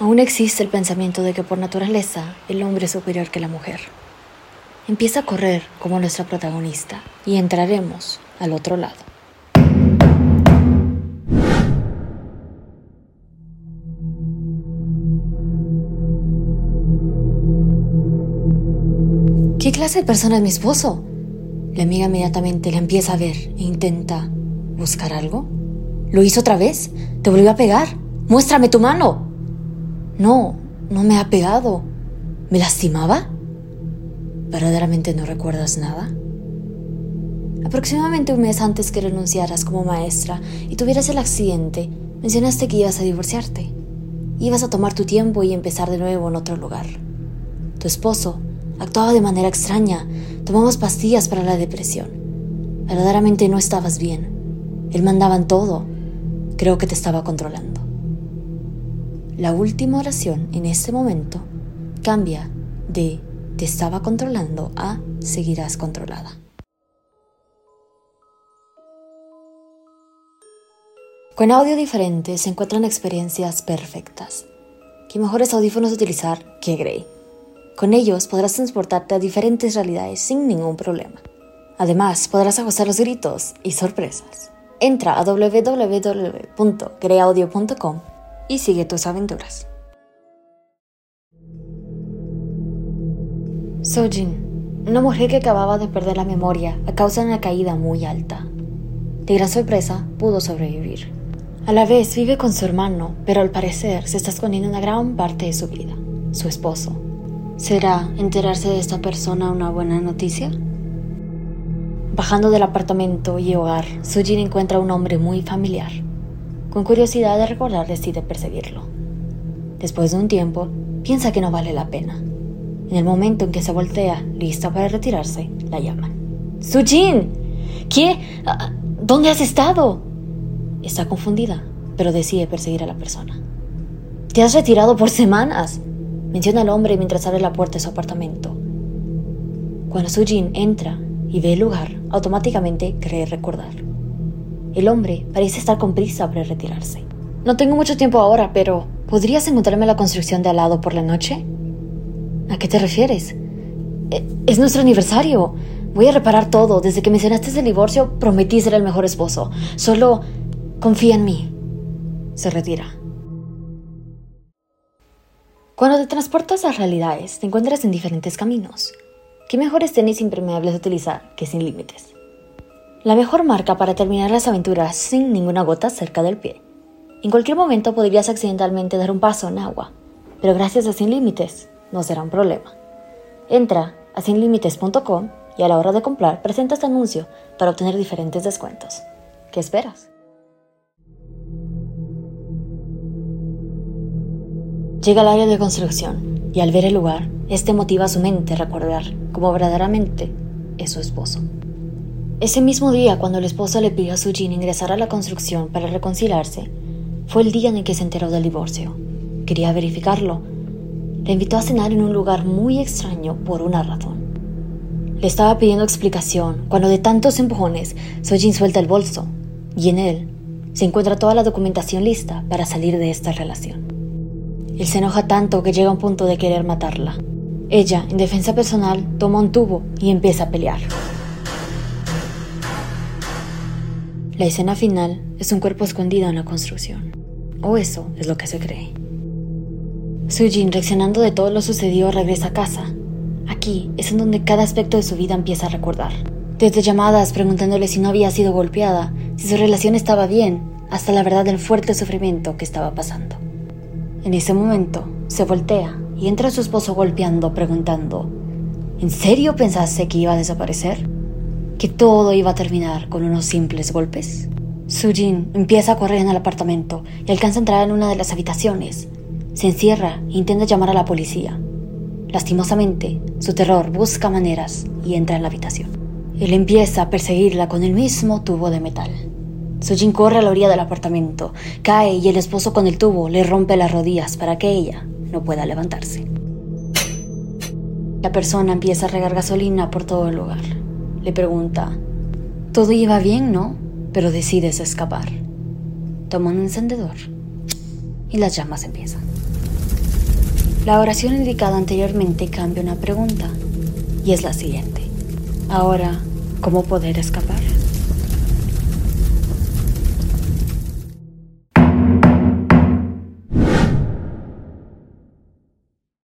Aún existe el pensamiento de que por naturaleza el hombre es superior que la mujer. Empieza a correr como nuestra protagonista y entraremos al otro lado. ¿Qué clase de persona es mi esposo? La amiga inmediatamente la empieza a ver e intenta buscar algo. ¿Lo hizo otra vez? ¿Te volvió a pegar? ¡Muéstrame tu mano! No, no me ha pegado. ¿Me lastimaba? ¿Verdaderamente no recuerdas nada? Aproximadamente un mes antes que renunciaras como maestra y tuvieras el accidente, mencionaste que ibas a divorciarte. Ibas a tomar tu tiempo y empezar de nuevo en otro lugar. Tu esposo Actuaba de manera extraña. Tomamos pastillas para la depresión. Verdaderamente no estabas bien. Él mandaba en todo. Creo que te estaba controlando. La última oración en este momento cambia de te estaba controlando a seguirás controlada. Con audio diferente se encuentran experiencias perfectas. ¿Qué mejores audífonos utilizar que Grey? Con ellos podrás transportarte a diferentes realidades sin ningún problema. Además, podrás ajustar los gritos y sorpresas. Entra a www.greaudio.com y sigue tus aventuras. Sojin, una mujer que acababa de perder la memoria a causa de una caída muy alta. De gran sorpresa, pudo sobrevivir. A la vez vive con su hermano, pero al parecer se está escondiendo una gran parte de su vida, su esposo, ¿Será enterarse de esta persona una buena noticia? Bajando del apartamento y hogar, Sujin encuentra a un hombre muy familiar. Con curiosidad de recordar decide perseguirlo. Después de un tiempo, piensa que no vale la pena. En el momento en que se voltea, lista para retirarse, la llaman. ¡Sujin! ¿Qué? Ah, ¿Dónde has estado? Está confundida, pero decide perseguir a la persona. Te has retirado por semanas menciona al hombre mientras abre la puerta de su apartamento. Cuando Sujin entra y ve el lugar, automáticamente cree recordar. El hombre parece estar con prisa para retirarse. No tengo mucho tiempo ahora, pero ¿podrías encontrarme la construcción de al lado por la noche? ¿A qué te refieres? E, es nuestro aniversario. Voy a reparar todo. Desde que mencionaste el divorcio, prometí ser el mejor esposo. Solo confía en mí. Se retira. Cuando te transportas a realidades, te encuentras en diferentes caminos. ¿Qué mejores tenis impermeables utilizar que sin límites? La mejor marca para terminar las aventuras sin ninguna gota cerca del pie. En cualquier momento podrías accidentalmente dar un paso en agua, pero gracias a Sin Límites no será un problema. Entra a sinlímites.com y a la hora de comprar presenta este anuncio para obtener diferentes descuentos. ¿Qué esperas? Llega al área de construcción y al ver el lugar, este motiva a su mente a recordar cómo verdaderamente es su esposo. Ese mismo día, cuando el esposo le pidió a Sujin ingresar a la construcción para reconciliarse, fue el día en el que se enteró del divorcio. Quería verificarlo. Le invitó a cenar en un lugar muy extraño por una razón. Le estaba pidiendo explicación cuando de tantos empujones, Sojin suelta el bolso y en él se encuentra toda la documentación lista para salir de esta relación. Él se enoja tanto que llega a un punto de querer matarla. Ella, en defensa personal, toma un tubo y empieza a pelear. La escena final es un cuerpo escondido en la construcción. O eso es lo que se cree. Sujin, reaccionando de todo lo sucedido, regresa a casa. Aquí es en donde cada aspecto de su vida empieza a recordar. Desde llamadas preguntándole si no había sido golpeada, si su relación estaba bien, hasta la verdad del fuerte sufrimiento que estaba pasando. En ese momento, se voltea y entra su esposo golpeando, preguntando, ¿En serio pensaste que iba a desaparecer? ¿Que todo iba a terminar con unos simples golpes? Sujin empieza a correr en el apartamento y alcanza a entrar en una de las habitaciones. Se encierra e intenta llamar a la policía. Lastimosamente, su terror busca maneras y entra en la habitación. Él empieza a perseguirla con el mismo tubo de metal. Sojin corre a la orilla del apartamento, cae y el esposo con el tubo le rompe las rodillas para que ella no pueda levantarse. La persona empieza a regar gasolina por todo el lugar. Le pregunta, todo iba bien, ¿no? Pero decides escapar. Toma un encendedor y las llamas empiezan. La oración indicada anteriormente cambia una pregunta y es la siguiente. Ahora, ¿cómo poder escapar?